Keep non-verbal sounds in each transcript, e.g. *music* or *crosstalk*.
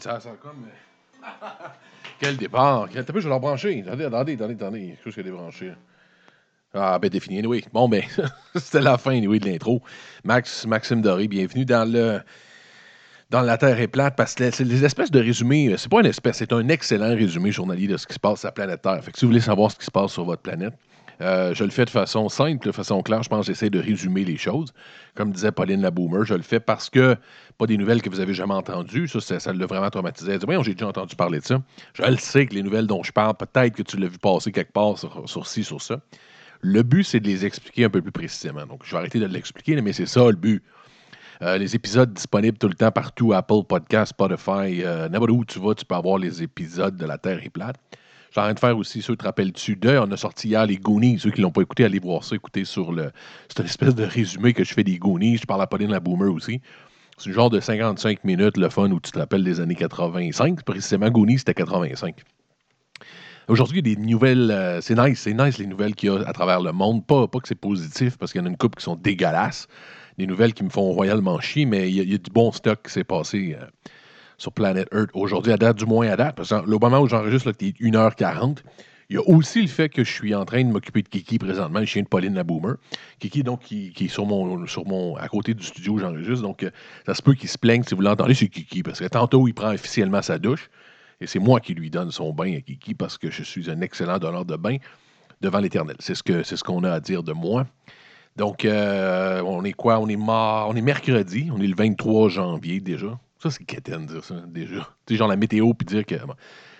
Ça comme. *laughs* Quel départ. Quel... T'as je vais leur brancher. Attendez, attendez, attendez, attendez. Quelque chose qui a débranché. Ah, ben défini, oui. Bon, ben, *laughs* c'était la fin, oui, de l'intro. Max, Maxime Doré, bienvenue dans le. Dans la Terre est plate, parce que c'est des espèces de résumés, c'est pas une espèce, c'est un excellent résumé journalier de ce qui se passe sur la planète Terre. Fait que si vous voulez savoir ce qui se passe sur votre planète, euh, je le fais de façon simple, de façon claire. Je pense que j'essaie de résumer les choses. Comme disait Pauline la Boomer, je le fais parce que pas des nouvelles que vous avez jamais entendues. Ça, ça, l'a vraiment traumatisé. Elle dit, j'ai déjà entendu parler de ça. Je le sais que les nouvelles dont je parle, peut-être que tu l'as vu passer quelque part sur, sur ci, sur ça. Le but, c'est de les expliquer un peu plus précisément. Donc, je vais arrêter de l'expliquer, mais c'est ça le but. Euh, les épisodes disponibles tout le temps partout, Apple Podcast, Spotify, euh, n'importe où tu vas, tu peux avoir les épisodes de La Terre est plate. J'ai en train de faire aussi, ceux qui te rappellent-tu d'eux, on a sorti hier les Goonies. Ceux qui ne l'ont pas écouté, allez voir ça, écoutez sur le. C'est une espèce de résumé que je fais des Goonies. Je parle à Pauline la Boomer aussi. C'est un genre de 55 minutes, le fun, où tu te rappelles des années 85. Précisément, Goonies, c'était 85. Aujourd'hui, il y a des nouvelles. Euh, c'est nice, c'est nice les nouvelles qu'il y a à travers le monde. Pas, pas que c'est positif, parce qu'il y en a une couple qui sont dégueulasses. Des nouvelles qui me font royalement chier, mais il y, a, du bon stock qui s'est passé. Euh, sur Planet Earth aujourd'hui, à date, du moins à date, parce que le moment où j'enregistre, c'est 1h40. Il y a aussi le fait que je suis en train de m'occuper de Kiki présentement, le chien de Pauline la Boomer. Kiki, donc, qui, est sur mon, sur mon, à côté du studio où j'enregistre. Donc, euh, ça se peut qu'il se plaigne si vous l'entendez, c'est Kiki. Parce que tantôt, il prend officiellement sa douche. Et c'est moi qui lui donne son bain à Kiki parce que je suis un excellent donneur de bain devant l'Éternel. C'est ce qu'on ce qu'on a à dire de moi. Donc, euh, on est quoi? On est. On est mercredi. On est le 23 janvier déjà. Ça, c'est quétaine, dire ça, déjà. Tu sais, genre la météo, puis dire que.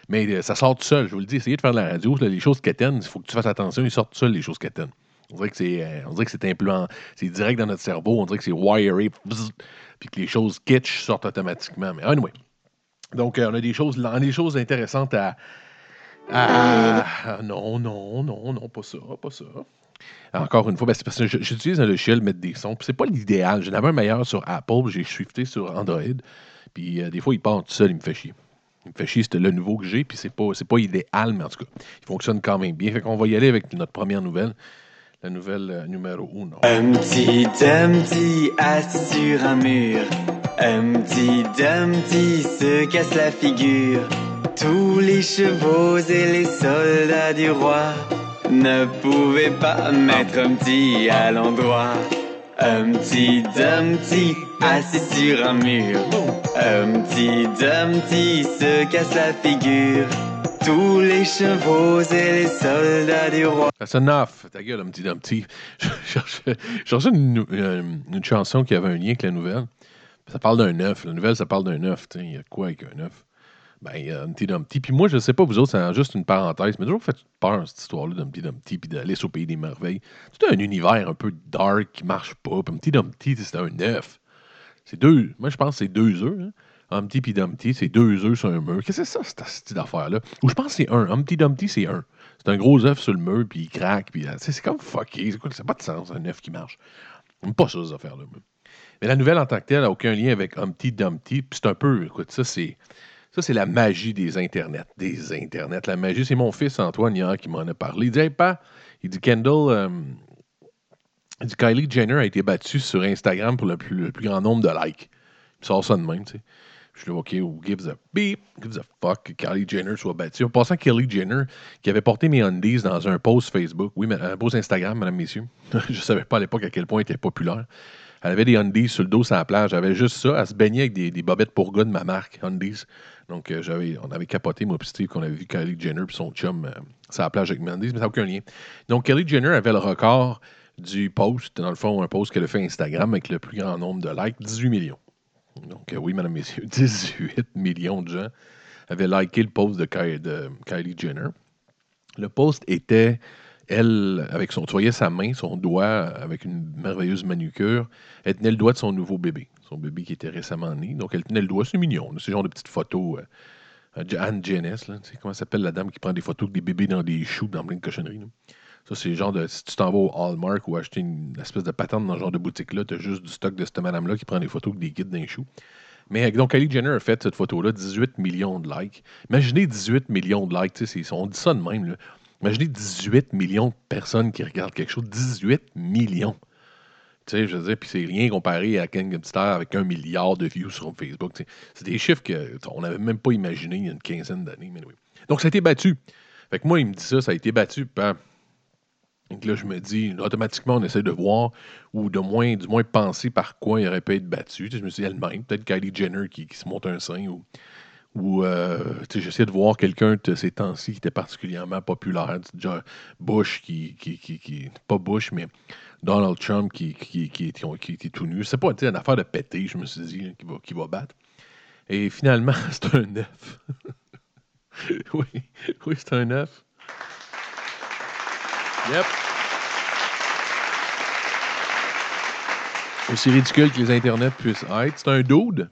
Mais euh, ça sort tout seul, je vous le dis. Essayez de faire de la radio. les choses quétaines, il faut que tu fasses attention, ils sortent tout seuls, les choses quétaines. On dirait que c'est, euh, on dirait que c'est implant, c'est direct dans notre cerveau. On dirait que c'est wiré, puis que les choses kitsch sortent automatiquement. Mais anyway. Donc, euh, on a des choses, on a des choses intéressantes à, non, non, non, non, pas ça, pas ça. Encore une fois, ben, c'est parce que j'utilise un logiciel mettre des sons. C'est pas l'idéal. J'en avais un meilleur sur Apple, j'ai shifté sur Android. Puis euh, des fois, il part tout seul, il me fait chier. Il me fait chier, c'était le nouveau que j'ai, puis c'est pas, pas idéal, mais en tout cas, il fonctionne quand même bien. Fait qu'on va y aller avec notre première nouvelle. La nouvelle euh, numéro 1. Un petit Dumpty assis sur un mur. Petit Dumpty se casse la figure. Tous les chevaux et les soldats du roi ne pouvaient pas mettre un petit à l'endroit. Un petit Dumpty assis sur un mur. Un petit Dumpty se casse la figure. Tous les chevaux et les soldats du roi. That's enough. Ta gueule, un petit Dumpty. *laughs* Je cherchais, une, une, une, chanson qui avait un lien avec la nouvelle. Ça parle d'un œuf. La nouvelle, ça parle d'un œuf. Il y a quoi avec un œuf? Ben, Humpty Dumpty. Puis moi, je sais pas, vous autres, c'est juste une parenthèse, mais toujours fait peur, cette histoire-là d'Humpty Dumpty, puis d'aller au pays des merveilles. C'est un univers un peu dark qui marche pas. Puis Humpty Dumpty, c'est un œuf. C'est deux. Moi, je pense que c'est deux œufs. Hein? Humpty puis Dumpty, c'est deux œufs sur un mur. Qu'est-ce que c'est ça, cette, cette affaire-là? Ou je pense que c'est un. Humpty Dumpty, c'est un. C'est un gros œuf sur le mur, puis il craque, puis c'est comme fucké. C'est? Ça n'a pas de sens, un œuf qui marche. Pas ça, ces affaires-là. Mais la nouvelle en tant que telle n'a aucun lien avec Humpty Dumpty. Puis c'est un peu, écoute, ça, c'est. Ça, c'est la magie des Internets. Des Internets. La magie, c'est mon fils Antoine hier qui m'en a parlé. Il dit Hey, pas, il dit Kendall, euh, il dit Kylie Jenner a été battue sur Instagram pour le plus, grand nombre de likes. Il sort ça de même, tu sais. Je suis là, OK, who gives a beep, gives a fuck que Kylie Jenner soit battue. En passant, Kylie Jenner, qui avait porté mes undies dans un post Facebook, oui, un post Instagram, mesdames, messieurs. *laughs* je ne savais pas à l'époque à quel point elle était populaire. Elle avait des undies sur le dos sur la plage. J'avais juste ça. Elle se baignait avec des, bobettes pour gars de ma marque, undies. Donc, euh, on avait capoté, moi Steve, qu'on avait vu Kylie Jenner et son chum euh, sur la plage avec Mendes, mais ça n'a aucun lien. Donc, Kylie Jenner avait le record du post, dans le fond, un post qu'elle a fait Instagram avec le plus grand nombre de likes, 18 millions. Donc, euh, oui, mesdames, messieurs, *laughs* 18 millions de gens avaient liké le post de Kylie Jenner. Le post était elle, avec son, tu voyais sa main, son doigt, avec une merveilleuse manucure, elle tenait le doigt de son nouveau bébé, son bébé qui était récemment né. Donc, elle tenait le doigt, c'est mignon. C'est genre de petites photos. Euh, Anne Jenness, tu sais, comment s'appelle la dame qui prend des photos des bébés dans des choux, dans plein de cochonneries. Ça, c'est le genre de. Si tu t'en vas au Hallmark ou acheter une espèce de patente dans ce genre de boutique-là, tu as juste du stock de cette madame-là qui prend des photos des guides d'un chou. Mais donc, Kylie Jenner a fait cette photo-là, 18 millions de likes. Imaginez 18 millions de likes, on dit ça de même. Là. Imaginez 18 millions de personnes qui regardent quelque chose. 18 millions. Tu sais, je veux dire, puis c'est rien comparé à Ken Star avec un milliard de views sur Facebook. C'est des chiffres qu'on n'avait même pas imaginé il y a une quinzaine d'années. Donc, ça a été battu. Fait que moi, il me dit ça, ça a été battu par. Donc là, je me dis, automatiquement, on essaie de voir ou de moins, du moins penser par quoi il aurait pu être battu. Tu sais, je me suis dit elle-même, peut-être Kylie Jenner qui, qui se monte un sein ou, ou euh, j'essaie de voir quelqu'un de ces temps-ci qui était particulièrement populaire. Genre Bush qui, qui, qui, qui- Pas Bush, mais Donald Trump qui, qui, qui, qui, était tout nu. C'est pas une affaire de péter, je me suis dit, là, qui, va, qui va battre. Et finalement, *laughs* c'est un 9. *laughs* oui, oui, c'est un 9. Yep. Aussi ridicule que les internets puissent être. C'est un dude.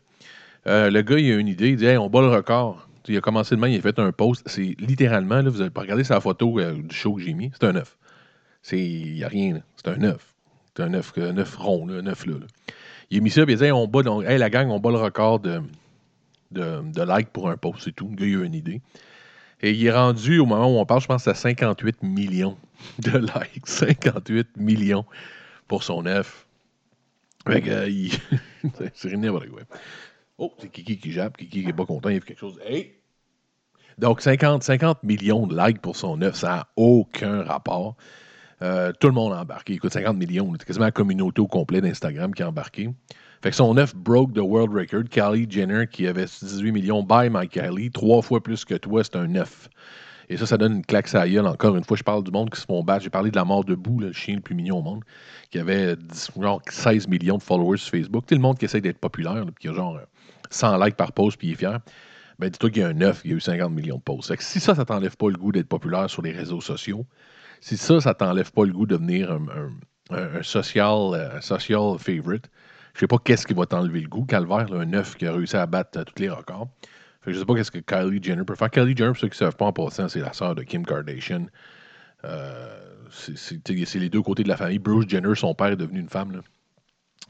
Euh, le gars, il a une idée. Il dit Hey, on bat le record. Il a commencé demain, il a fait un post. C'est littéralement, là, vous allez regarder sa photo euh, du show que j'ai mis. C'est un 9. Il n'y a rien. C'est un 9. C'est un 9, un 9 rond, là, un 9 là. Il a mis ça, puis il a dit on bat, donc, hey, la gang, on bat le record de, de, de likes pour un post. C'est tout. Le gars, il a une idée. Et il est rendu, au moment où on parle, je pense, à 58 millions de *laughs* likes. 58 millions pour son 9. Fait que, euh, il- *laughs* c'est n'importe quoi. Oh, c'est Kiki qui jappe. Kiki qui n'est pas content. Il a quelque chose. Hey! Donc, 50, 50 millions de likes pour son 9, ça n'a aucun rapport. Euh, tout le monde a embarqué. Écoute, 50 millions, c'est quasiment la communauté au complet d'Instagram qui a embarqué. Fait que son 9 broke the world record. Kylie Jenner, qui avait 18 millions, by my Kylie, trois fois plus que toi, c'est un 9. Et ça, ça donne une claque à gueule. Encore une fois, je parle du monde qui se font battre. J'ai parlé de la mort de Boo, là, le chien le plus mignon au monde, qui avait 10 genre 16 millions de followers sur Facebook. Sais, le monde qui essaie d'être populaire, là, qui a genre euh, 100 likes par post, puis il est fier. Ben, dis-toi qu'il y a un 9, il y a eu 50 millions de posts. Fait que si ça, ça t'enlève pas le goût d'être populaire sur les réseaux sociaux, si ça, ça t'enlève pas le goût de devenir un, social, euh, social favorite, je sais pas qu'est-ce qui va t'enlever le goût. Calvaire, un 9 qui a réussi à battre euh, tous les records. Fait que je sais pas qu'est-ce que Kylie Jenner peut faire. Kylie Jenner, pour ceux qui savent pas en passant, c'est la sœur de Kim Kardashian. Euh, c'est les deux côtés de la famille. Bruce Jenner, son père, est devenu une femme. là.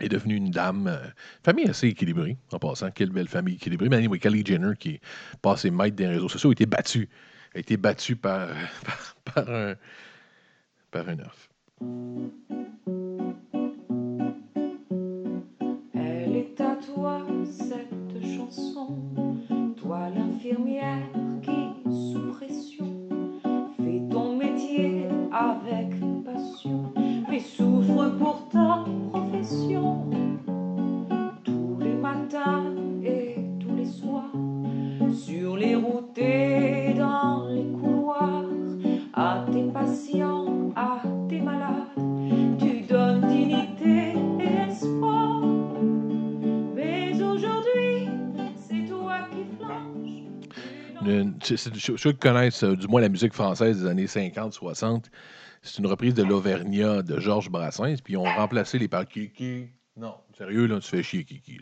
Est devenu une dame. euh, famille assez équilibrée, en passant. Quelle belle famille équilibrée. Mais anyway, Kylie Jenner, qui est passée maître des réseaux sociaux, a été battue. A été battue par, *laughs* par, par un, par un. Elle est à toi cette chanson, toi l'infirmière qui, sous pression, fait ton métier avec passion, mais souffre pour ta Tous les matins et tous les soirs, sur les routes et dans les couloirs, à tes patients, à tes malades, tu donnes dignité et espoir. Mais aujourd'hui, c'est toi qui Ceux ceux qui connaissent euh, du moins la musique française des années 50-60, c'est une reprise de l'Auvergnat de Georges Brassens, puis ils ont remplacé les par Kiki. Non, sérieux, là, tu fais chier Kiki.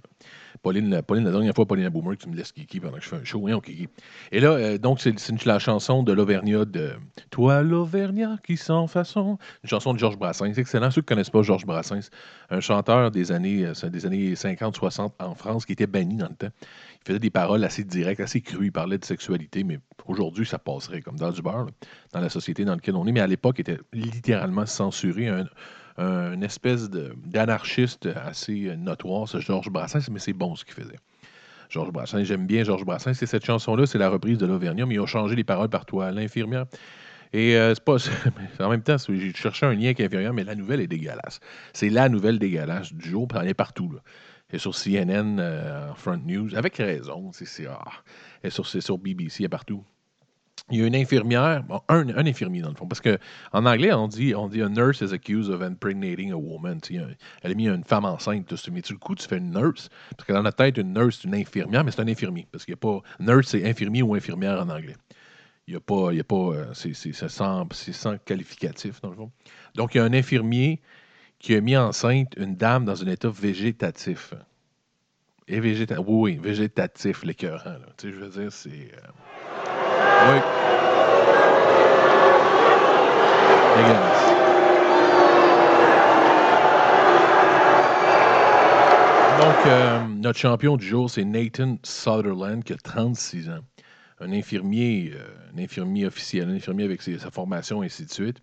Pauline, la- Pauline, la dernière fois, Pauline Boomer, tu me laisses Kiki pendant que je fais un show. Voyons, Kiki. Et là, euh, donc, c'est la chanson de l'Auvergnat de Toi, l'Auvergnat qui sans façon. Une chanson de Georges Brassens. Excellent. Ceux qui ne connaissent pas Georges Brassens, un chanteur des années, euh, des années 50-60 en France qui était banni dans le temps. Il faisait des paroles assez directes, assez crues. Il parlait de sexualité, mais aujourd'hui, ça passerait comme dans du dans la société dans laquelle on est. Mais à l'époque, il était littéralement censuré. Un, un espèce de- d'anarchiste assez notoire, ce Georges Brassens, mais c'est bon ce qu'il faisait. Georges Brassens, j'aime bien Georges Brassens. C'est cette chanson-là, c'est la reprise de l'Auvergnat, mais ils ont changé les paroles par toi, l'infirmière. Et euh, c'est pas. *laughs* en même temps, j'ai cherché un lien avec l'infirmière, mais la nouvelle est dégueulasse. C'est la nouvelle dégueulasse du jour, puis elle est partout. Là. Est sur CNN, euh, Front News, avec raison. C'est, ah. Est sur, sur BBC, est partout. Il y a une infirmière, un, infirmier dans le fond, parce qu'en anglais, on dit, on dit a nurse is accused of impregnating a woman. Elle a mis une femme enceinte. Mets tu le coup, tu fais une nurse, parce que dans notre tête, une nurse, c'est une infirmière, mais c'est un infirmier, parce qu'il n'y a pas. Nurse, c'est infirmier ou infirmière en anglais. Il n'y a pas. Il y a pas euh, c'est, sans, sans qualificatif, dans le fond. Donc, il y a un infirmier qui a mis enceinte une dame dans un état végétatif. Et végéta oui, oui, végétatif, l'écœurant. Tu sais, je veux dire, c'est. euh, Oui. Donc, euh, notre champion du jour, c'est Nathan Sutherland, qui a 36 ans. Un infirmier, euh, un infirmier officiel, un infirmier avec sa formation, et ainsi de suite.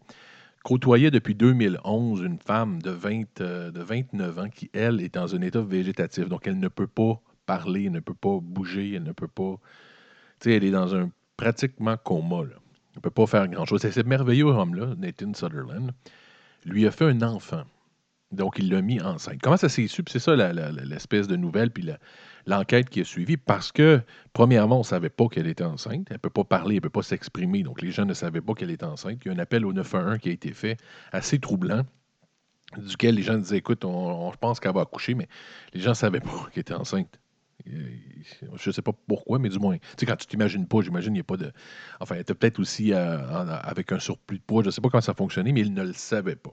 côtoyait depuis 2011 une femme de, 20, euh, de 29 ans qui, elle, est dans un état végétatif. Donc, elle ne peut pas parler, elle ne peut pas bouger, elle ne peut pas. Tu sais, elle est dans un pratiquement coma. Là. Elle ne peut pas faire grand-chose. C'est ce merveilleux homme-là, Nathan Sutherland, lui a fait un enfant. Donc, il l'a mis enceinte. Comment ça s'est su? Puis C'est ça l'espèce de nouvelle, puis l'enquête qui a suivi. Parce que, premièrement, on ne savait pas qu'elle était enceinte. Elle ne peut pas parler, elle ne peut pas s'exprimer. Donc, les gens ne savaient pas qu'elle était enceinte. Il y a un appel au 911 qui a été fait, assez troublant, duquel les gens disaient Écoute, on, on pense qu'elle va accoucher, mais les gens ne savaient pas *laughs* qu'elle était enceinte. Euh, Je ne sais pas pourquoi, mais du moins, tu sais, quand tu t'imagines pas, j'imagine, il n'y a pas de. Enfin, elle était peut-être aussi euh, avec un surplus de poids. Je ne sais pas comment ça fonctionnait, mais ils ne le savaient pas.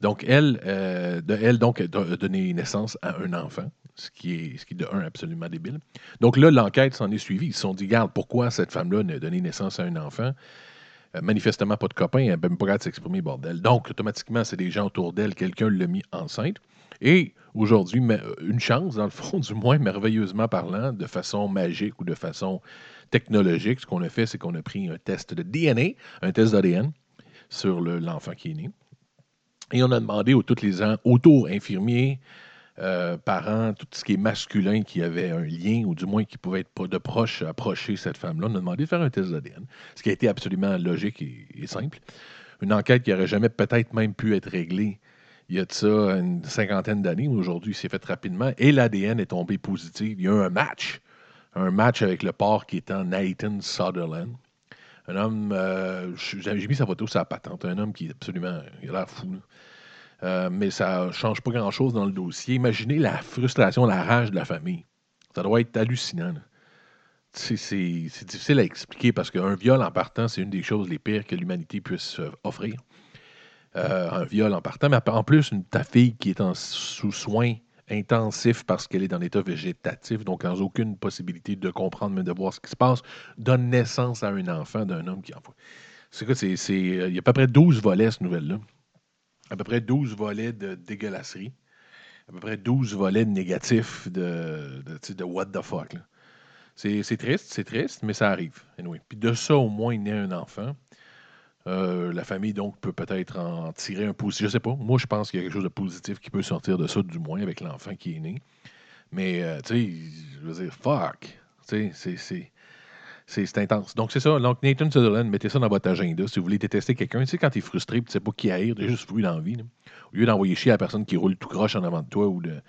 Donc, elle, euh, de, elle donc, a donné naissance à un enfant, ce qui est, ce qui de un absolument débile. Donc là, l'enquête s'en est suivie. Ils se sont dit, regarde, pourquoi cette femme-là a donné naissance à un enfant? Manifestement pas de copain, elle n'a même pas de s'exprimer, bordel. Donc, automatiquement, c'est des gens autour d'elle, quelqu'un l'a mis enceinte. Et aujourd'hui, euh, une chance, dans le fond, *laughs* du moins, merveilleusement parlant, de façon magique ou de façon technologique, ce qu'on a fait, c'est qu'on a pris un test de DNA, un test d'ADN sur le- l'enfant qui est né. Et on a demandé aux tous les gens, autour infirmiers, euh, parents, tout ce qui est masculin qui avait un lien, ou du moins qui pouvait être de proche approcher cette femme-là, on a demandé de faire un test d'ADN, ce qui a été absolument logique et, et simple. Une enquête qui n'aurait jamais peut-être même pu être réglée il y a de ça une cinquantaine d'années, aujourd'hui, c'est fait rapidement, et l'ADN est tombé positif. Il y a eu un match, un match avec le port qui en Nathan Sutherland. Un homme, euh, j'ai mis sa photo sur la patente, un homme qui est absolument, il a l'air fou. Euh, mais ça ne change pas grand-chose dans le dossier. Imaginez la frustration, la rage de la famille. Ça doit être hallucinant. c'est difficile à expliquer parce qu'un viol en partant, c'est une des choses les pires que l'humanité puisse euh, offrir. Euh, un viol en partant, mais en plus, ta fille qui est en sous soins intensifs parce qu'elle est dans l'état végétatif, donc sans aucune possibilité de comprendre, mais de voir ce qui se passe, donne naissance à un enfant d'un homme qui envoie. C'est quoi, c'est, euh, il y a à peu près 12 volets, cette nouvelle-là. À peu près 12 volets de dégueulasserie. À peu près 12 volets de négatifs de, de, what the fuck. c'est triste, c'est triste, mais ça arrive. Anyway. Puis de ça, au moins, il naît un enfant. Euh, la famille, donc, peut peut-être en tirer un positif. Je sais pas. Moi, je pense qu'il y a quelque chose de positif qui peut sortir de ça, du moins, avec l'enfant qui est né. Mais, euh, tu sais, je veux dire, fuck. Tu sais, c'est- intense. Donc, c'est ça. Donc, Nathan Sutherland, mettez ça dans votre agenda. Si vous voulez détester quelqu'un, tu sais, quand tu es frustré et tu sais pas qui haïr, tu juste voulu dans la vie. là. Au lieu d'envoyer chier à la personne qui roule tout croche en avant de toi ou de,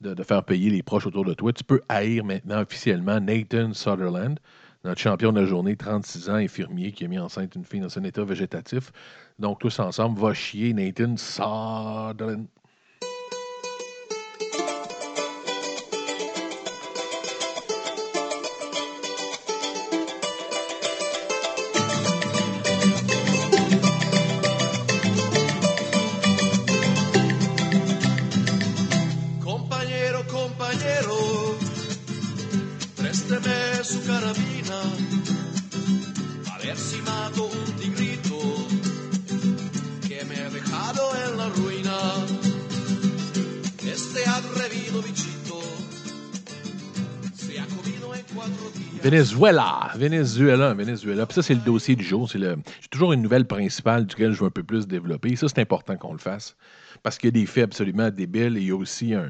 de faire payer les proches autour de toi, tu peux haïr maintenant officiellement Nathan Sutherland, notre champion de la journée, 36 ans, infirmier, qui a mis enceinte une fille dans un état végétatif. Donc, tous ensemble, va chier Nathan Sutherland. Tigrito días. Venezuela, Venezuela, Venezuela. Puis ça, c'est le dossier du jour. C'est le... J'ai toujours une nouvelle principale duquel je veux un peu plus développer. Ça, c'est important qu'on le fasse. Parce qu'il y a des faits absolument débiles et il y a aussi un-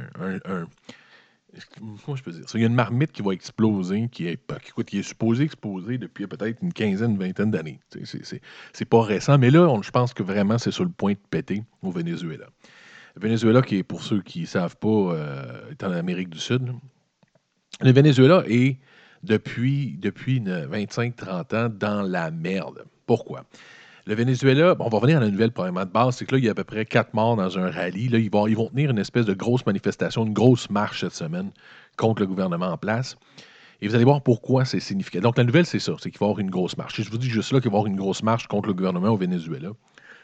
Comment je peux dire? Il y a une marmite qui va exploser, qui est, qui, est supposée exploser depuis peut-être une quinzaine, une vingtaine d'années. C'est pas récent, mais là, je pense que vraiment, c'est sur le point de péter au Venezuela. Le Venezuela, qui est, pour ceux qui ne savent pas, euh, est en Amérique du Sud. Le Venezuela est depuis, depuis une 25-30 ans dans la merde. Pourquoi? Le Venezuela, on va revenir à la nouvelle premièrement de base, c'est que là, il y a à peu près quatre morts dans un rallye. Là, ils vont, ils vont tenir une espèce de grosse manifestation, une grosse marche cette semaine contre le gouvernement en place. Et vous allez voir pourquoi c'est significatif. Donc, la nouvelle, c'est ça, c'est qu'il va y avoir une grosse marche. Je vous dis juste là qu'il va y avoir une grosse marche contre le gouvernement au Venezuela.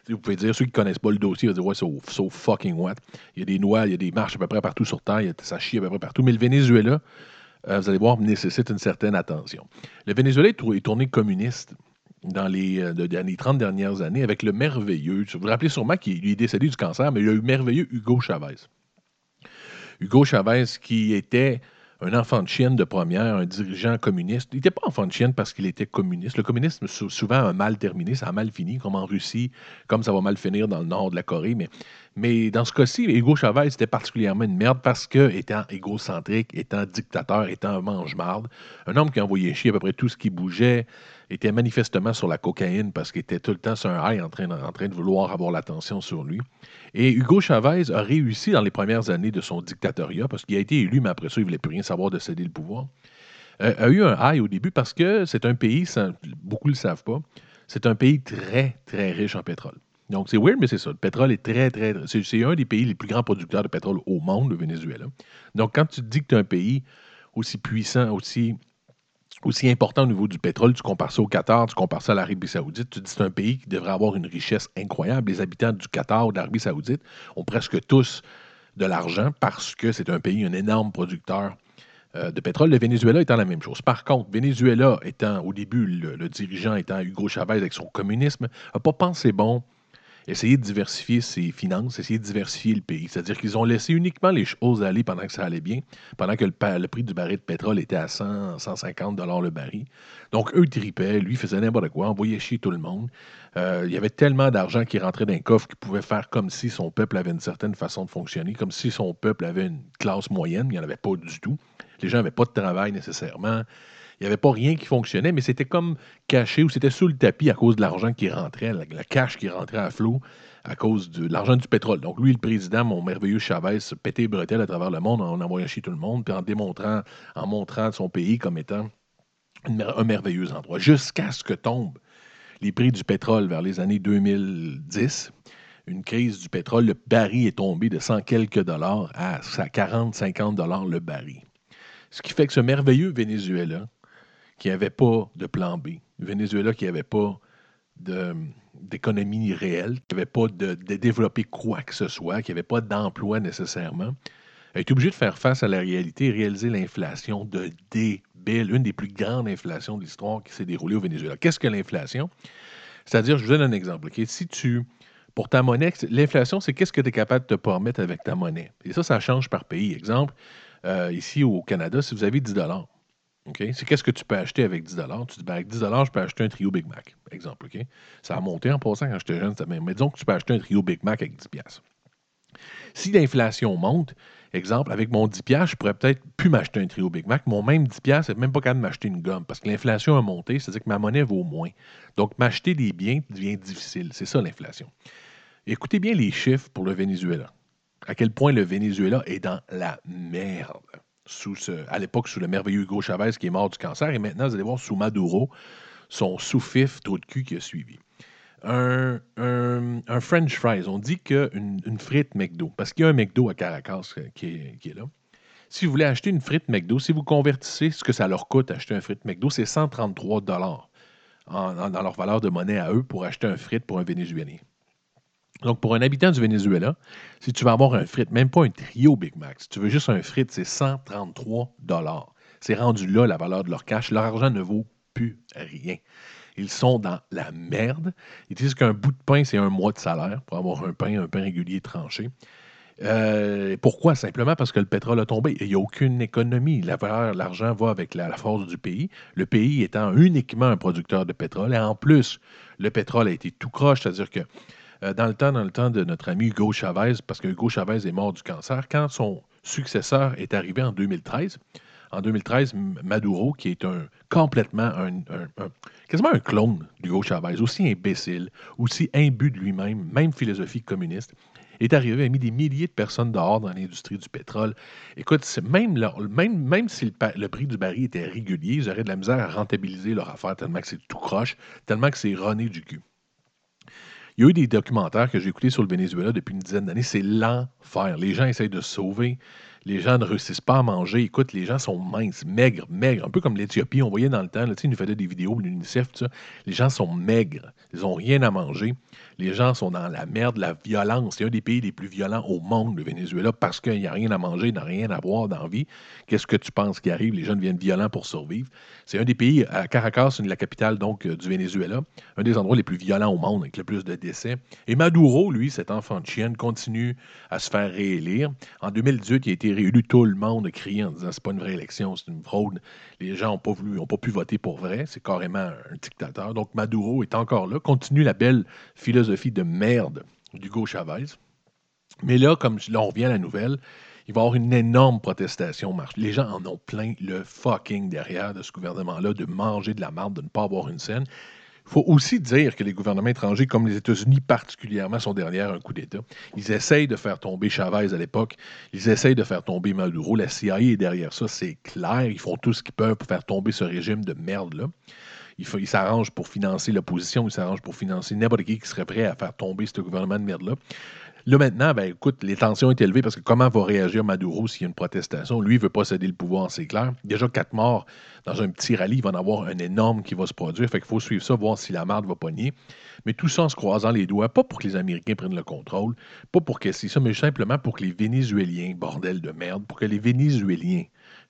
Vous pouvez dire, ceux qui ne connaissent pas le dossier, ils vont dire, ouais, so, so fucking what? Il y a des noix, il y a des marches à peu près partout sur Terre, il y a- ça chie à peu près partout. Mais le Venezuela, euh, vous allez voir, nécessite une certaine attention. Le Venezuela est tourné communiste dans les, euh, de- dans les 30 dernières années avec le merveilleux, vous vous rappelez sûrement qu'il est décédé du cancer, mais il y a eu le merveilleux Hugo Chavez. Hugo Chavez qui était un enfant de chienne de première, un dirigeant communiste. Il n'était pas enfant de chienne parce qu'il était communiste. Le communisme, sou- souvent, a mal terminé, ça a mal fini, comme en Russie, comme ça va mal finir dans le nord de la Corée. Mais, dans ce cas-ci, Hugo Chavez, c'était particulièrement une merde parce que, étant égocentrique, étant dictateur, étant un mange-marde, un homme qui envoyait chier à peu près tout ce qui bougeait, était manifestement sur la cocaïne parce qu'il était tout le temps sur un high en train, de- vouloir avoir l'attention sur lui. Et Hugo Chavez a réussi dans les premières années de son dictatoriat, parce qu'il a été élu, mais après ça, il ne voulait plus rien savoir de céder le pouvoir. Euh, a eu un high au début parce que c'est un pays, beaucoup ne le savent pas, c'est un pays très, très riche en pétrole. Donc, c'est weird, mais c'est ça. Le pétrole est très, très. C'est c'est un des pays les plus grands producteurs de pétrole au monde, le Venezuela. Donc, quand tu te dis que tu as un pays aussi puissant, aussi, aussi important au niveau du pétrole, tu compares ça au Qatar, tu compares ça à l'Arabie Saoudite, tu dis c'est un pays qui devrait avoir une richesse incroyable. Les habitants du Qatar ou de l'Arabie Saoudite ont presque tous de l'argent parce que c'est un pays, un énorme producteur euh, de pétrole. Le Venezuela étant la même chose. Par contre, Venezuela étant au début le, le dirigeant étant Hugo Chavez avec son communisme, n'a pas pensé bon essayer de diversifier ses finances, essayer de diversifier le pays. C'est-à-dire qu'ils ont laissé uniquement les choses aller pendant que ça allait bien, pendant que le, prix du baril de pétrole était à 100, 150 dollars le baril. Donc, eux tripaient, lui faisait n'importe quoi, envoyait chier tout le monde. Euh, il y avait tellement d'argent qui rentrait dans un coffre qu'il pouvait faire comme si son peuple avait une certaine façon de fonctionner, comme si son peuple avait une classe moyenne. Il n'y en avait pas du tout. Les gens n'avaient pas de travail nécessairement. Il n'y avait pas rien qui fonctionnait, mais c'était comme caché ou c'était sous le tapis à cause de l'argent qui rentrait, la, la cash qui rentrait à flot à cause de l'argent du pétrole. Donc, lui, le président, mon merveilleux Chavez, se pétait les à travers le monde en envoyant chier tout le monde, puis en démontrant, en montrant son pays comme étant un merveilleux endroit. Jusqu'à ce que tombent les prix du pétrole vers les années 2010. Une crise du pétrole, le baril est tombé de 100 quelques dollars à 40-50 dollars le baril. Ce qui fait que ce merveilleux Venezuela, qui n'avait pas de plan B, Venezuela qui n'avait pas d'économie réelle, qui n'avait pas de, développer quoi que ce soit, qui n'avait pas d'emploi nécessairement, a été obligé de faire face à la réalité et réaliser l'inflation de débile, une des plus grandes inflations de l'histoire qui s'est déroulée au Venezuela. Qu'est-ce que l'inflation? C'est-à-dire, je vous donne un exemple. Si tu, pour ta monnaie, l'inflation, c'est qu'est-ce que tu es capable de te permettre avec ta monnaie? Et ça, ça change par pays. Exemple, euh, ici au Canada, si vous avez 10 C'est qu'est-ce que tu peux acheter avec 10 Tu dis, ben, avec 10 je peux acheter un trio Big Mac, exemple. Ça a monté en passant quand j'étais jeune, même. Mais disons que tu peux acheter un trio Big Mac avec 10 piastres. Si l'inflation monte, exemple, avec mon 10 piastres, je pourrais peut-être plus m'acheter un trio Big Mac. Mon même 10 piastres, c'est même pas capable de m'acheter une gomme parce que l'inflation a monté, c'est-à-dire que ma monnaie vaut moins. Donc, m'acheter des biens devient difficile. C'est ça l'inflation. Écoutez bien les chiffres pour le Venezuela. À quel point le Venezuela est dans la merde. À l'époque, sous le merveilleux Hugo Chavez qui est mort du cancer, et maintenant, vous allez voir, sous Maduro, son sous-fif trou de cul qui a suivi. Un, un- un French fries, on dit qu'une une frite McDo, parce qu'il y a un McDo à Caracas euh, qui est, qui est là. Si vous voulez acheter une frite McDo, si vous convertissez ce que ça leur coûte acheter un frite McDo, c'est 133 dollars dans leur valeur de monnaie à eux pour acheter un frite pour un Vénézuélien. Donc, pour un habitant du Venezuela, si tu veux avoir un frite, même pas un trio Big Mac, si tu veux juste un frite, c'est 133 dollars. C'est rendu là la valeur de leur cash. Leur argent ne vaut plus rien. Ils sont dans la merde. Ils disent qu'un bout de pain, c'est un mois de salaire pour avoir un pain, un pain régulier tranché. Euh, pourquoi? Simplement parce que le pétrole a tombé. Il n'y a aucune économie. La valeur, l'argent va avec la, la force du pays. Le pays étant uniquement un producteur de pétrole. Et en plus, le pétrole a été tout croche, c'est-à-dire que euh, dans le temps, dans le temps de notre ami Hugo Chavez, parce que Hugo Chavez est mort du cancer, quand son successeur est arrivé en 2013, en 2013, M- Maduro, qui est un complètement un, quasiment un clone d'Hugo Chavez, aussi imbécile, aussi imbu de lui-même, même philosophie communiste, est arrivé, a mis des milliers de personnes dehors dans l'industrie du pétrole. Écoute, même, leur- même, même si le, le prix du baril était régulier, ils auraient de la misère à rentabiliser leur affaire tellement que c'est tout croche, tellement que c'est runné du cul. Il y a eu des documentaires que j'ai écoutés sur le Venezuela depuis une dizaine d'années. C'est l'enfer. Les gens essayent de sauver. Les gens ne réussissent pas à manger. Écoute, les gens sont minces, maigres, maigres. Un peu comme l'Éthiopie. On voyait dans le temps, là, ils nous faisaient des vidéos, l'UNICEF. Les gens sont maigres. Ils n'ont rien à manger. Les gens sont dans la merde, la violence. C'est un des pays les plus violents au monde, le Venezuela, parce qu'il n'y a rien à manger, il n'y a rien à boire dans la vie. Qu'est-ce que tu penses qui arrive? Les gens deviennent violents pour survivre. C'est un des pays, à Caracas, la capitale donc euh, du Venezuela, un des endroits les plus violents au monde, avec le plus de décès. Et Maduro, lui, cet enfant de chienne, continue à se faire réélire. En 2018, il a été été réélu, tout le monde a en disant c'est pas une vraie élection, c'est une fraude. Les gens n'ont pas voulu, ont pas pu voter pour vrai. C'est carrément un dictateur. Donc Maduro est encore là, continue la belle philosophie de merde d'Hugo Chavez. Mais là, comme là, on revient à la nouvelle, il va y avoir une énorme protestation. Les gens en ont plein le fucking derrière de ce gouvernement-là, de manger de la marde, de ne pas avoir une scène. Il faut aussi dire que les gouvernements étrangers, comme les États-Unis particulièrement, sont derrière un coup d'État. Ils essayent de faire tomber Chavez à l'époque. Ils essayent de faire tomber Maduro. La CIA est derrière ça, c'est clair. Ils font tout ce qu'ils peuvent pour faire tomber ce régime de merde-là. Ils s'arrangent pour financer l'opposition, ils s'arrangent pour financer n'importe qui qui serait prêt à faire tomber ce gouvernement de merde-là. Là, maintenant, ben, écoute, les tensions sont élevées parce que comment va réagir Maduro s'il y a une protestation? Lui, il veut pas céder le pouvoir, c'est clair. Déjà, quatre morts dans un petit rallye, il va en avoir un énorme qui va se produire. Fait qu'il faut suivre ça, voir si la marde va pogner. Mais tout ça en se croisant les doigts, pas pour que les Américains prennent le contrôle, pas pour que c'est ça, mais simplement pour que les Vénézuéliens, bordel de merde, pour que les Vénézuéliens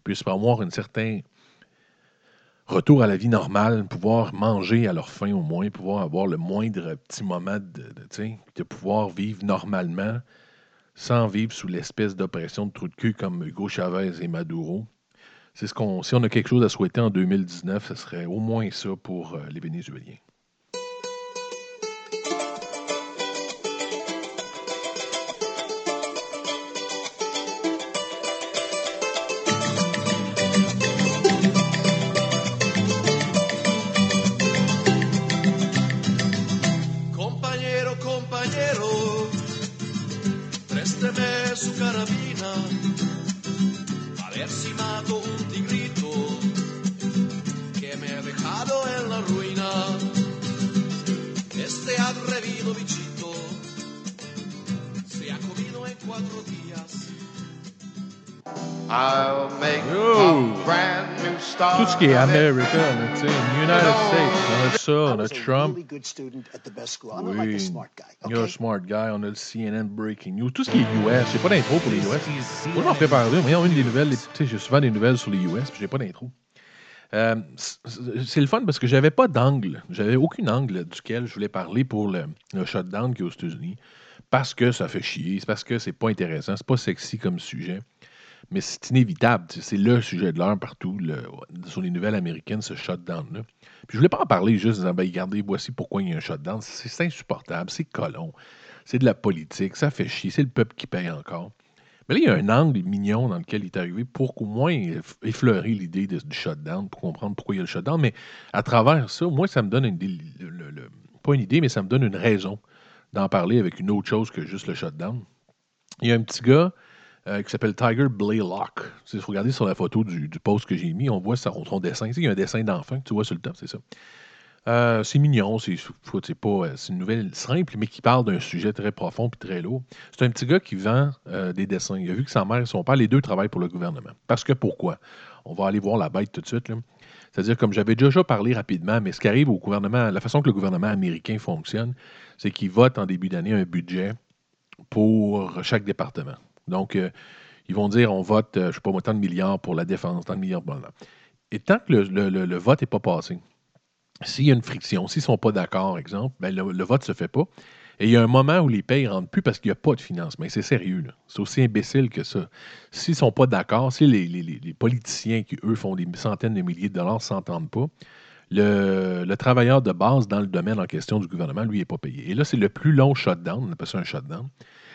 puissent avoir une certaine retour à la vie normale, pouvoir manger à leur faim au moins, pouvoir avoir le moindre petit moment de, de, pouvoir vivre normalement sans vivre sous l'espèce d'oppression de trou de cul comme Hugo Chavez et Maduro. Ce qu'on, si on a quelque chose à souhaiter en 2019, ce serait au moins ça pour euh, les Vénézuéliens. Tout ce qui est America, tu sais, United States, on a ça, on a Trump. Oui, you're a smart guy, on a le CNN Breaking News. Tout ce qui est US, j'ai pas d'intro pour les US. Moi, je m'en prépare deux. Voyons, une des nouvelles, tu sais, j'ai souvent des nouvelles sur les US, puis j'ai pas d'intro. Euh, c'est le fun parce que j'avais pas d'angle. J'avais aucun angle duquel je voulais parler pour le, le shutdown qui est aux États-Unis. Parce que ça fait chier, c'est parce que c'est pas intéressant, c'est pas sexy comme sujet. Mais c'est inévitable. C'est le sujet de l'heure partout sur les nouvelles américaines, ce shutdown-là. Puis je voulais pas en parler juste en disant, ben, regardez, voici pourquoi il y a un shutdown. C'est insupportable, c'est colon, c'est de la politique, ça fait chier, c'est le peuple qui paye encore. Mais là, il y a un angle mignon dans lequel il est arrivé pour qu'au moins effleurer l'idée du shutdown, pour comprendre pourquoi il y a le shutdown. Mais à travers ça, moi, ça me donne une, pas une idée, mais ça me donne une raison d'en parler avec une autre chose que juste le shutdown. Il y a un petit gars euh, qui s'appelle Tiger Blaylock. Si vous regardez sur la photo du, post que j'ai mis, on voit son, son dessin. Il y a un dessin d'enfant que tu vois sur le top, c'est ça. Euh, c'est mignon, euh, c'est une nouvelle simple, mais qui parle d'un sujet très profond et très lourd. C'est un petit gars qui vend des dessins. Il a vu que sa mère et son père, les deux travaillent pour le gouvernement. Parce que pourquoi? On va aller voir la bête tout de suite. C'est-à-dire, comme j'avais déjà parlé rapidement, mais ce qui arrive au gouvernement, la façon que le gouvernement américain fonctionne, c'est qu'il vote en début d'année un budget pour chaque département. Donc, euh, ils vont dire on vote, euh, je ne sais pas, tant de milliards pour la défense, tant de milliards pour Et tant que le, vote n'est pas passé, s'il y a une friction, s'ils ne sont pas d'accord, exemple, ben le, vote ne se fait pas. Et il y a un moment où les pays ne rentrent plus parce qu'il n'y a pas de financement. C'est sérieux. C'est aussi imbécile que ça. S'ils ne sont pas d'accord, si les, politiciens qui, eux, font des centaines de milliers de dollars ne s'entendent pas, le, le, travailleur de base dans le domaine en question du gouvernement, lui, n'est pas payé. Et là, c'est le plus long shutdown, on appelle ça un shutdown.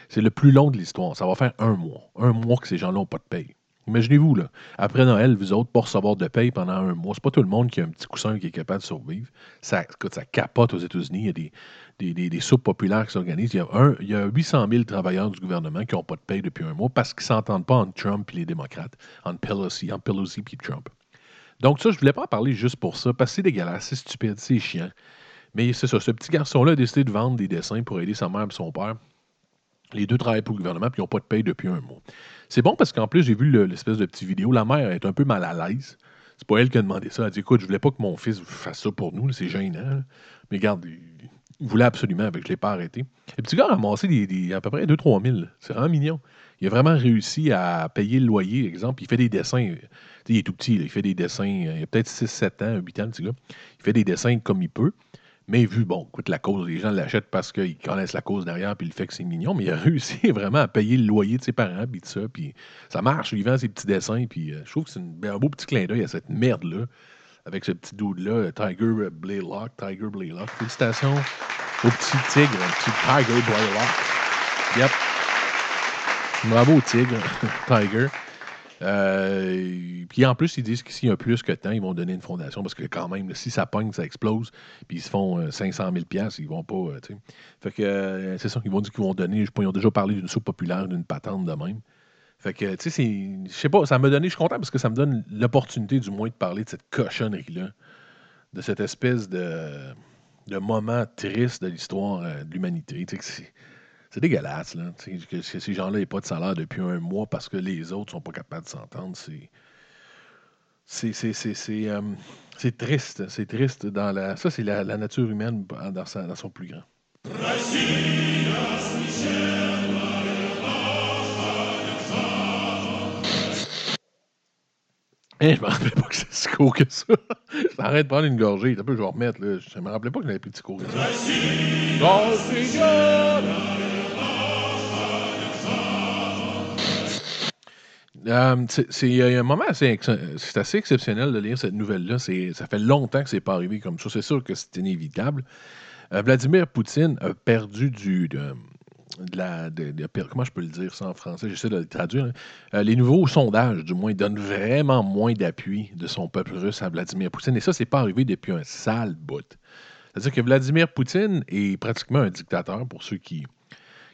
C'est le plus long de l'histoire. Ça va faire un mois. Un mois que ces gens-là n'ont pas de paye. Imaginez-vous, là, après Noël, vous autres, pour recevoir de paye pendant un mois, c'est pas tout le monde qui a un petit coussin qui est capable de survivre. Ça, capote aux États-Unis. Il y a des, des, des, populaires qui s'organisent. Il, y a il y a 800 000 travailleurs du gouvernement qui n'ont pas de paye depuis un mois parce qu'ils ne s'entendent pas entre Trump et les démocrates, entre Pelosi, entre Pelosi et Trump. Donc ça, je ne voulais pas en parler juste pour ça, parce que c'est dégueulasse, c'est stupide, c'est chiant. Mais c'est ça, ce petit garçon-là a décidé de vendre des dessins pour aider sa mère et son père. Les deux travaillent pour le gouvernement puis ils n'ont pas de paye depuis un mois. C'est bon parce qu'en plus, j'ai vu l'espèce de petite vidéo. La mère est un peu mal à l'aise. C'est pas elle qui a demandé ça. Elle a dit Écoute, je voulais pas que mon fils fasse ça pour nous, c'est gênant. Mais regarde, il voulait absolument, je ne l'ai pas arrêté. Le petit gars a ramassé des, à peu près 2-3 000. C'est vraiment mignon. Il a vraiment réussi à payer le loyer, exemple. Il fait des dessins. Il est tout petit, il fait des dessins. Il a peut-être 6-7 ans, 8 ans, le petit. Il fait des dessins comme il peut. Mais vu, bon, écoute, la cause, les gens l'achètent parce qu'ils connaissent la cause derrière, puis le fait que c'est mignon, mais il a *laughs* réussi vraiment à payer le loyer de ses parents, puis tout ça, puis ça marche, il vend ses petits dessins, puis euh, je trouve que c'est un beau petit clin d'œil à cette merde-là, avec ce petit dude-là, Tiger Blaylock, Tiger Blaylock. Félicitations au petit tigre, un petit Tiger Blaylock. Yep. Bravo au tigre, *laughs* Tiger. Euh, puis en plus, ils disent que s'il y a plus que temps, ils vont donner une fondation parce que quand même, si ça pogne, ça explose, puis ils se font euh, 500 000 piastres, ils vont pas, euh. Fait que euh, c'est ça qu'ils vont dire qu'ils vont donner. Je ils ont déjà parlé d'une soupe populaire, d'une patente de même. Fait que, tu sais, je sais pas, ça m'a donné, je suis content parce que ça me donne l'opportunité du moins de parler de cette cochonnerie-là, de cette espèce de, de moment triste de l'histoire euh, de l'humanité. Tu sais, c'est- dégueulasse, là. Que, que ces gens-là n'aient pas de salaire depuis un mois parce que les autres sont pas capables de s'entendre. C'est. C'est, c'est, c'est, euh, triste. C'est triste dans la. Ça, c'est la, nature humaine dans, son plus grand. Hein, je me rappelais pas que c'était si court que ça. *laughs* J'arrête de prendre une gorgée. Un peu, je vais remettre. Là. Je me rappelais pas que j'avais plus de si court. Euh, c'est, un moment assez, exceptionnel de lire cette nouvelle-là. Ça fait longtemps que c'est pas arrivé comme ça. C'est sûr que c'est inévitable. Euh, Vladimir Poutine a perdu du. de- de la, comment je peux le dire ça en français? J'essaie de le traduire. hein. Euh, les nouveaux sondages, du moins, donnent vraiment moins d'appui de son peuple russe à Vladimir Poutine. Et ça, c'est pas arrivé depuis un sale bout. C'est-à-dire que Vladimir Poutine est pratiquement un dictateur pour ceux qui,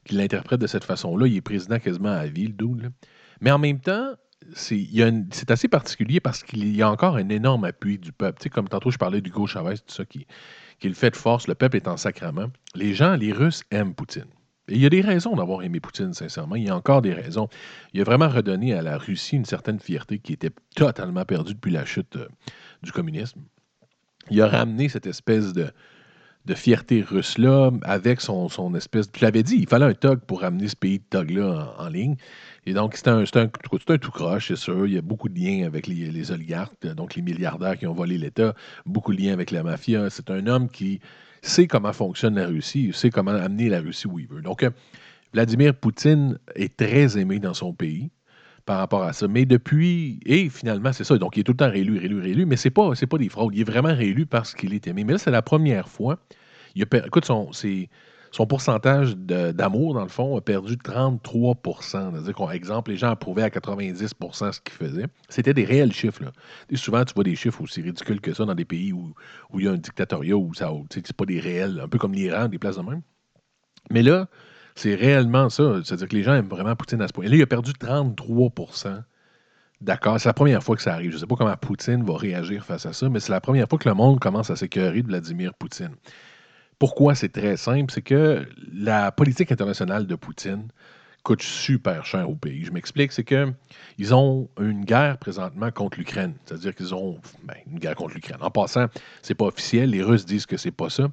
l'interprètent de cette façon-là. Il est président quasiment à vie, le là. Mais en même temps, c'est assez particulier parce qu'il y a encore un énorme appui du peuple. Tu sais, comme tantôt, je parlais d'Hugo Chavez, tout ça, qui, qui le fait de force. Le peuple est en sacrement. Les gens, les Russes, aiment Poutine. Et il y a des raisons d'avoir aimé Poutine, sincèrement. Il y a encore des raisons. Il a vraiment redonné à la Russie une certaine fierté qui était totalement perdue depuis la chute euh, du communisme. Il a ramené cette espèce de, de fierté russe-là avec son, son espèce. Je l'avais dit, il fallait un TOG pour ramener ce pays de TOG-là en, en ligne. Et donc, c'est un, un, un tout croche, c'est sûr. Il y a beaucoup de liens avec les, les oligarques, donc les milliardaires qui ont volé l'État, beaucoup de liens avec la mafia. C'est un homme qui sait comment fonctionne la Russie, il sait comment amener la Russie où il veut. Donc, euh, Vladimir Poutine est très aimé dans son pays par rapport à ça. Mais depuis, et finalement, c'est ça. Donc, il est tout le temps réélu, réélu, réélu, mais c'est pas, c'est pas des fraudes. Il est vraiment réélu parce qu'il est aimé. Mais là, c'est la première fois. Il a écoute, son, son pourcentage d'amour, dans le fond, a perdu 33% C'est-à-dire qu'en exemple, les gens approuvaient à 90% ce qu'il faisait. C'était des réels chiffres. Là. Souvent, tu vois des chiffres aussi ridicules que ça dans des pays où, où il y a un dictatoriat, où ça, c'est pas des réels, un peu comme l'Iran, des places de même. Mais là, c'est réellement ça. C'est-à-dire que les gens aiment vraiment Poutine à ce point. Et là, il a perdu 33% D'accord, c'est la première fois que ça arrive. Je ne sais pas comment Poutine va réagir face à ça, mais c'est la première fois que le monde commence à s'écœurer de Vladimir Poutine. Pourquoi c'est très simple? C'est que la politique internationale de Poutine coûte super cher au pays. Je m'explique, c'est que ils ont une guerre présentement contre l'Ukraine. C'est-à-dire qu'ils ont ben, une guerre contre l'Ukraine. En passant, c'est pas officiel, les Russes disent que c'est pas ça,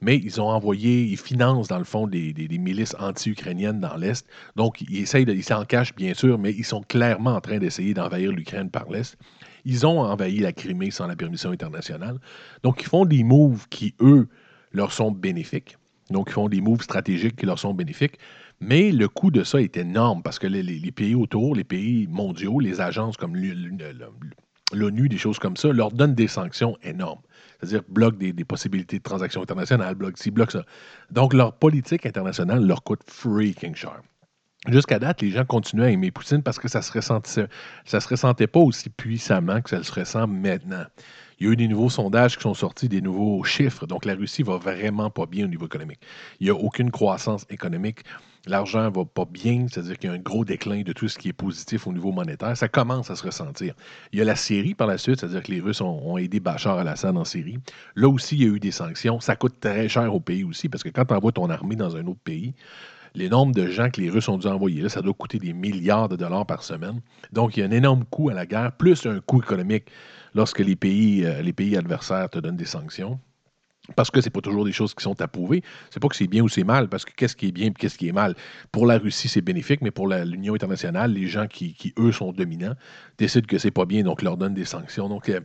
mais ils ont envoyé, ils financent dans le fond des, des- milices anti-ukrainiennes dans l'Est. Donc, ils essayent ils s'en cachent bien sûr, mais ils sont clairement en train d'essayer d'envahir l'Ukraine par l'Est. Ils ont envahi la Crimée sans la permission internationale. Donc, ils font des moves qui, eux, leur sont bénéfiques. Donc, ils font des moves stratégiques qui leur sont bénéfiques. Mais le coût de ça est énorme parce que les, pays autour, les pays mondiaux, les agences comme l'ONU, des choses comme ça, leur donnent des sanctions énormes. C'est-à-dire bloquent des, possibilités de transactions internationales, bloquent ci, bloquent ça. Donc, leur politique internationale leur coûte freaking cher. Jusqu'à date, les gens continuaient à aimer Poutine parce que ça se ressentait, ça se ressentait pas aussi puissamment que ça se ressent maintenant. Il y a eu des nouveaux sondages qui sont sortis, des nouveaux chiffres. Donc, la Russie va vraiment pas bien au niveau économique. Il n'y a aucune croissance économique. L'argent va pas bien, c'est-à-dire qu'il y a un gros déclin de tout ce qui est positif au niveau monétaire. Ça commence à se ressentir. Il y a la Syrie par la suite, c'est-à-dire que les Russes ont, ont aidé Bachar al-Assad en Syrie. Là aussi, il y a eu des sanctions. Ça coûte très cher au pays aussi, parce que quand tu envoies ton armée dans un autre pays, les nombres de gens que les Russes ont dû envoyer là, ça doit coûter des milliards de dollars par semaine. Donc, il y a un énorme coût à la guerre, plus un coût économique lorsque les pays, euh, adversaires te donnent des sanctions. Parce que c'est pas toujours des choses qui sont approuvées. C'est pas que c'est bien ou c'est mal, parce que qu'est-ce qui est bien et qu'est-ce qui est mal? Pour la Russie, c'est bénéfique, mais pour l'Union internationale, les gens qui, eux, sont dominants, décident que c'est pas bien, donc leur donnent des sanctions. Euh,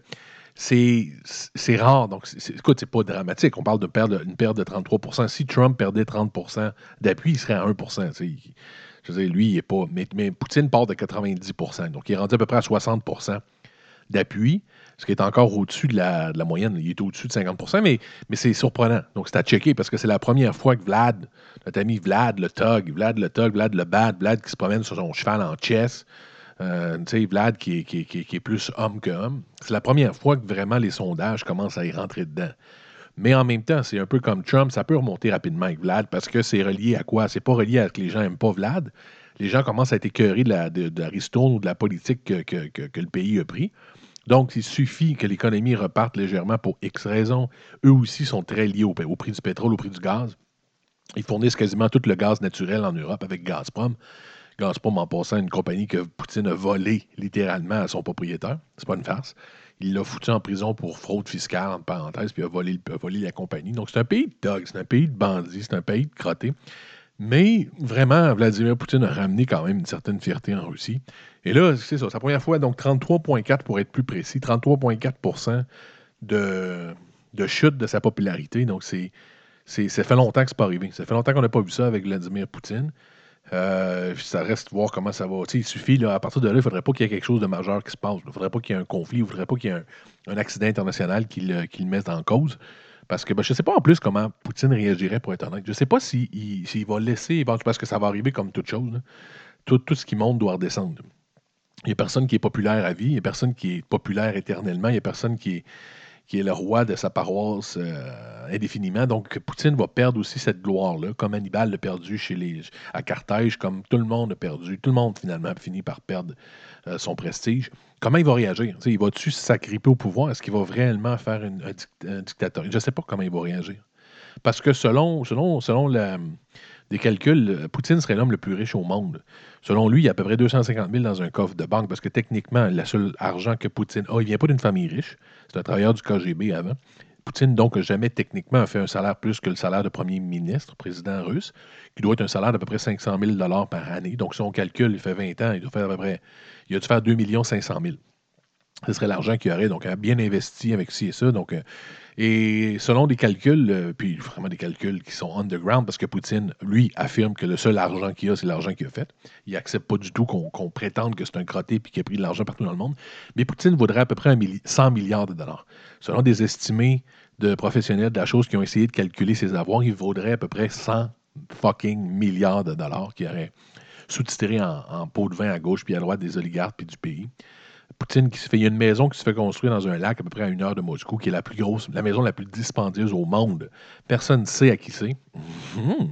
c'est rare. Donc, c'est- c'est- écoute, c'est pas dramatique. On parle de une perte de 33% Si Trump perdait 30% d'appui, il serait à 1 tu sais. Il- Je veux dire, lui, il est. Mais, Poutine part de 90% Donc, il est rendu à peu près à 60% d'appui, ce qui est encore au-dessus de la, de la moyenne. Il est au-dessus de 50 mais, mais c'est surprenant. Donc, c'est à checker parce que c'est la première fois que Vlad, notre ami Vlad le Tug, Vlad le Tug, Vlad le Bad, Vlad qui se promène sur son cheval en chess, euh, tu sais, Vlad qui est, plus homme que homme, c'est la première fois que vraiment les sondages commencent à y rentrer dedans. Mais en même temps, c'est un peu comme Trump, ça peut remonter rapidement avec Vlad parce que c'est relié à quoi? C'est pas relié à ce que les gens n'aiment pas Vlad. Les gens commencent à être écœurés de la, ristourne ou de la politique que, que- que- que le pays a pris. Donc, il suffit que l'économie reparte légèrement pour X raisons. Eux aussi sont très liés au, au prix du pétrole, au prix du gaz. Ils fournissent quasiment tout le gaz naturel en Europe avec Gazprom. Gazprom, en passant, une compagnie que Poutine a volée littéralement à son propriétaire. C'est pas une farce. Il l'a foutu en prison pour fraude fiscale, entre parenthèses, puis a volé, a volé la compagnie. Donc, c'est un pays de dogs, c'est un pays de bandits, c'est un pays de crottés. Mais vraiment, Vladimir Poutine a ramené quand même une certaine fierté en Russie. Et là, c'est ça, la première fois, donc 33,4 pour être plus précis, 33,4 de, de chute de sa popularité. Donc, c'est, c'est, ça fait longtemps que c'est pas arrivé. Ça fait longtemps qu'on n'a pas vu ça avec Vladimir Poutine. Euh, ça reste voir comment ça va. Il suffit, à partir de là, il ne faudrait pas qu'il y ait quelque chose de majeur qui se passe. Il ne faudrait pas qu'il y ait un conflit, il ne faudrait pas qu'il y ait un, accident international qui le, mette en cause. Parce que ben, je ne sais pas en plus comment Poutine réagirait, pour être honnête. Je ne sais pas s'il il- s'il va laisser, parce que ça va arriver comme toute chose. Tout, tout ce qui monte doit redescendre. Il n'y a personne qui est populaire à vie, il n'y a personne qui est populaire éternellement, il n'y a personne qui est, qui est le roi de sa paroisse euh, indéfiniment. Donc, Poutine va perdre aussi cette gloire-là, comme Hannibal l'a perdu chez les, à Carthage, comme tout le monde a perdu. Tout le monde, finalement, a fini par perdre euh, son prestige. Comment il va réagir? Il va-tu s'agripper au pouvoir? Est-ce qu'il va réellement faire un dictateur? Je ne sais pas comment il va réagir. Parce que selon, selon, selon la- des calculs, euh, Poutine serait l'homme le plus riche au monde. Selon lui, il y a à peu près 250 000 dans un coffre de banque parce que techniquement, le seul argent que Poutine a, il ne vient pas d'une famille riche. C'est un travailleur du KGB avant. Poutine, donc, jamais techniquement fait un salaire plus que le salaire de premier ministre, président russe, qui doit être un salaire d'à peu près 500 000 par année. Donc, si on calcule, il fait 20 ans, il doit faire à peu près, il a dû faire 2 500 000. Ce serait l'argent qu'il aurait, donc bien investi avec ci et ça. Donc, euh, et selon des calculs, euh, puis vraiment des calculs qui sont underground, parce que Poutine, lui, affirme que le seul argent qu'il a, c'est l'argent qu'il a fait. Il n'accepte pas du tout qu'on prétende que c'est un crotté puis qu'il a pris de l'argent partout dans le monde. Mais Poutine vaudrait à peu près un milli- 100 milliards de dollars. Selon des estimés de professionnels de la chose qui ont essayé de calculer ses avoirs, il vaudrait à peu près 100 fucking milliards de dollars qui auraient sous-titré en, en pot de vin à gauche puis à droite des oligarques puis du pays. Poutine qui se fait. Il y a une maison qui se fait construire dans un lac à peu près à une heure de Moscou, qui est la plus grosse, la maison la plus dispendieuse au monde. Personne ne sait à qui c'est. Mhm.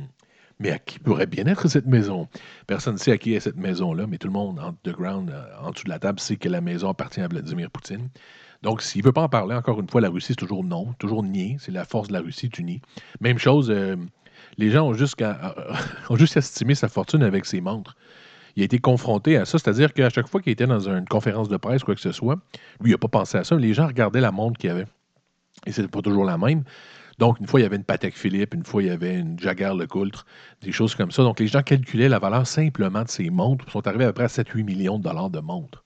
Mais à qui pourrait bien être cette maison? Personne ne sait à qui est cette maison-là, mais tout le monde en underground, euh, en dessous de la table, sait que la maison appartient à Vladimir Poutine. Donc, s'il ne veut pas en parler, encore une fois, la Russie, c'est toujours non, toujours nier. C'est la force de la Russie, tu nies. Même chose, euh, les gens ont juste, *laughs* ont juste estimé sa fortune avec ses montres. Il a été confronté à ça, c'est-à-dire qu'à chaque fois qu'il était dans une conférence de presse, quoi que ce soit, lui, il n'a pas pensé à ça. Les gens regardaient la montre qu'il avait. Et c'était pas toujours la même. Donc, une fois, il y avait une Patek Philippe, une fois, il y avait une Jaguar LeCoultre, des choses comme ça. Donc, les gens calculaient la valeur simplement de ces montres. Ils sont arrivés à près à 7-8 millions de dollars de montres.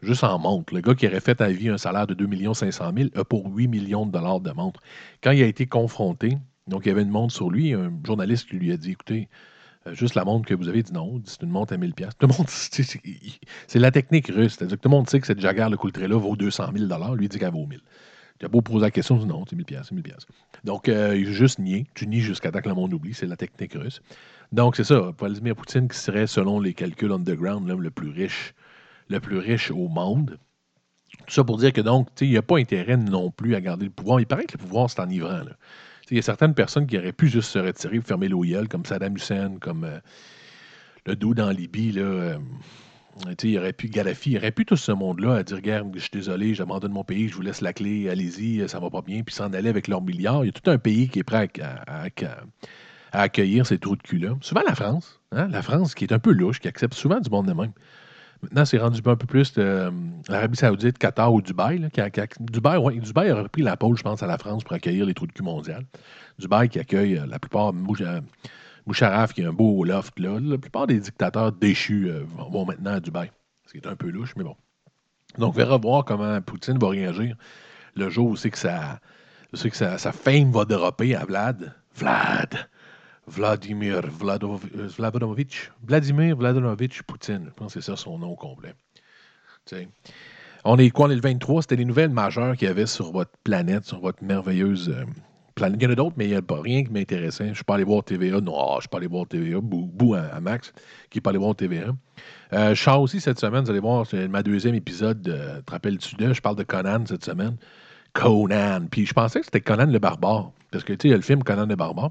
Juste en montres. Le gars qui aurait fait à vie un salaire de 2 500 000 a pour 8 millions de dollars de montres. Quand il a été confronté, donc il y avait une montre sur lui, un journaliste qui lui a dit écoutez, juste la montre que vous avez dit non, c'est une montre à 1000 pièces. Tout le monde, *laughs* c'est la technique russe. Tout le monde sait que cette Jaguar le Coultré-là vaut 200 000 Lui, il dit qu'elle vaut 1000 Tu as beau poser la question, non, c'est 1000 pièces, c'est 1000 pièces. Donc, euh, il juste nié. Tu nies jusqu'à temps que le monde oublie. C'est la technique russe. Donc, c'est ça. Vladimir Poutine qui serait, selon les calculs underground, l'homme le plus riche, le plus riche au monde. Tout ça pour dire que donc, il n'y a pas intérêt non plus à garder le pouvoir. Il paraît que le pouvoir, c'est enivrant. là. Il y a certaines personnes qui auraient pu juste se retirer, fermer l'eau comme Saddam Hussein, comme euh, le dos dans Libye. Là, euh, il aurait pu, Gaddafi, il aurait pu tout ce monde-là à dire Regarde, je suis désolé, j'abandonne mon pays, je vous laisse la clé, allez-y, ça va pas bien, puis s'en aller avec leurs milliards. Il y a tout un pays qui est prêt à accueillir ces trous de cul-là. Souvent la France, hein, la France qui est un peu louche, qui accepte souvent du monde de même. Maintenant, c'est rendu un peu plus euh, l'Arabie Saoudite, Qatar ou Dubaï. A- a- Dubaï, ouais, Dubaï aurait pris la pôle, je pense, à la France pour accueillir les trous de cul mondial. Dubaï qui accueille euh, la plupart, Mouch- Moucharaf qui a un beau loft là. La plupart des dictateurs déchus euh, vont, maintenant à Dubaï. Ce qui est un peu louche, mais bon. Donc, on verra voir comment Poutine va réagir le jour où c'est que, que sa, fame va dropper à Vlad. Vlad. Vladimir Vladov- euh. Vladimir Poutine. Je pense que c'est ça son nom complet. On est quoi? On est le 23. C'était les nouvelles majeures qu'il y avait sur votre planète, sur votre merveilleuse euh, planète. Il y en a d'autres, mais il n'y a pas rien qui m'intéressait. Je ne suis pas allé voir TVA. Non, je ne suis pas allé voir TVA. Bou, bou à, Max, qui n'est pas allé voir TVA. Euh, je sors aussi cette semaine, vous allez voir, c'est ma deuxième épisode. De, te rappelles-tu de? Je parle de Conan cette semaine. Conan. Puis je pensais que c'était Conan le barbare. Parce que, tu sais, il y a le film Conan le barbare.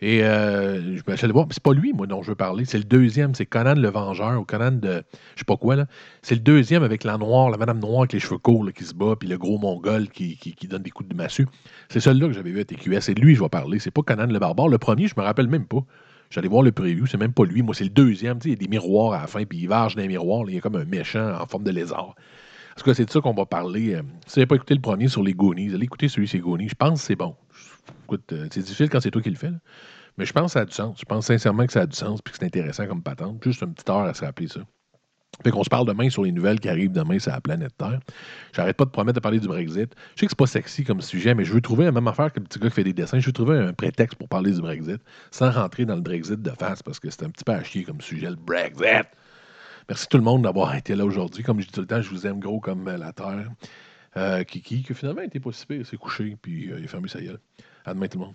Et euh, je me suis allé voir, c'est pas lui, moi, dont je veux parler. C'est le deuxième, c'est Conan le Vengeur, ou Conan de. Je sais pas quoi, là. C'est le deuxième avec la noire, la madame noire avec les cheveux courts là, qui se bat, puis le gros mongol qui, donne des coups de massue. C'est celui-là que j'avais vu à TQS. C'est lui je vais parler. C'est pas Conan le Barbare. Le premier, je me rappelle même pas. J'allais voir le preview, c'est même pas lui. Moi, c'est le deuxième. Tu il y a des miroirs à la fin, puis il varge dans les miroirs. il y a comme un méchant en forme de lézard. En tout cas, c'est de ça qu'on va parler. Euh, Si vous n'avez pas écouté le premier sur les Goonies, allez écouter celui sur les. Je pense que c'est bon. Écoute, euh, c'est difficile quand c'est toi qui le fais. Mais je pense que ça a du sens. Je pense sincèrement que ça a du sens puis que c'est intéressant comme patente. Juste une petite heure à se rappeler ça. Fait qu'on se parle demain sur les nouvelles qui arrivent demain sur la planète Terre. J'arrête pas de promettre de parler du Brexit. Je sais que c'est pas sexy comme sujet, mais je veux trouver la même affaire que le petit gars qui fait des dessins. Je veux trouver un prétexte pour parler du Brexit sans rentrer dans le Brexit de face parce que c'est un petit peu à chier comme sujet, le Brexit. Merci tout le monde d'avoir été là aujourd'hui. Comme je dis tout le temps, je vous aime gros comme la Terre. Euh, Kiki, qui finalement était pas si pire, s'est couché, puis euh, il a fermé sa gueule. À demain tout le monde.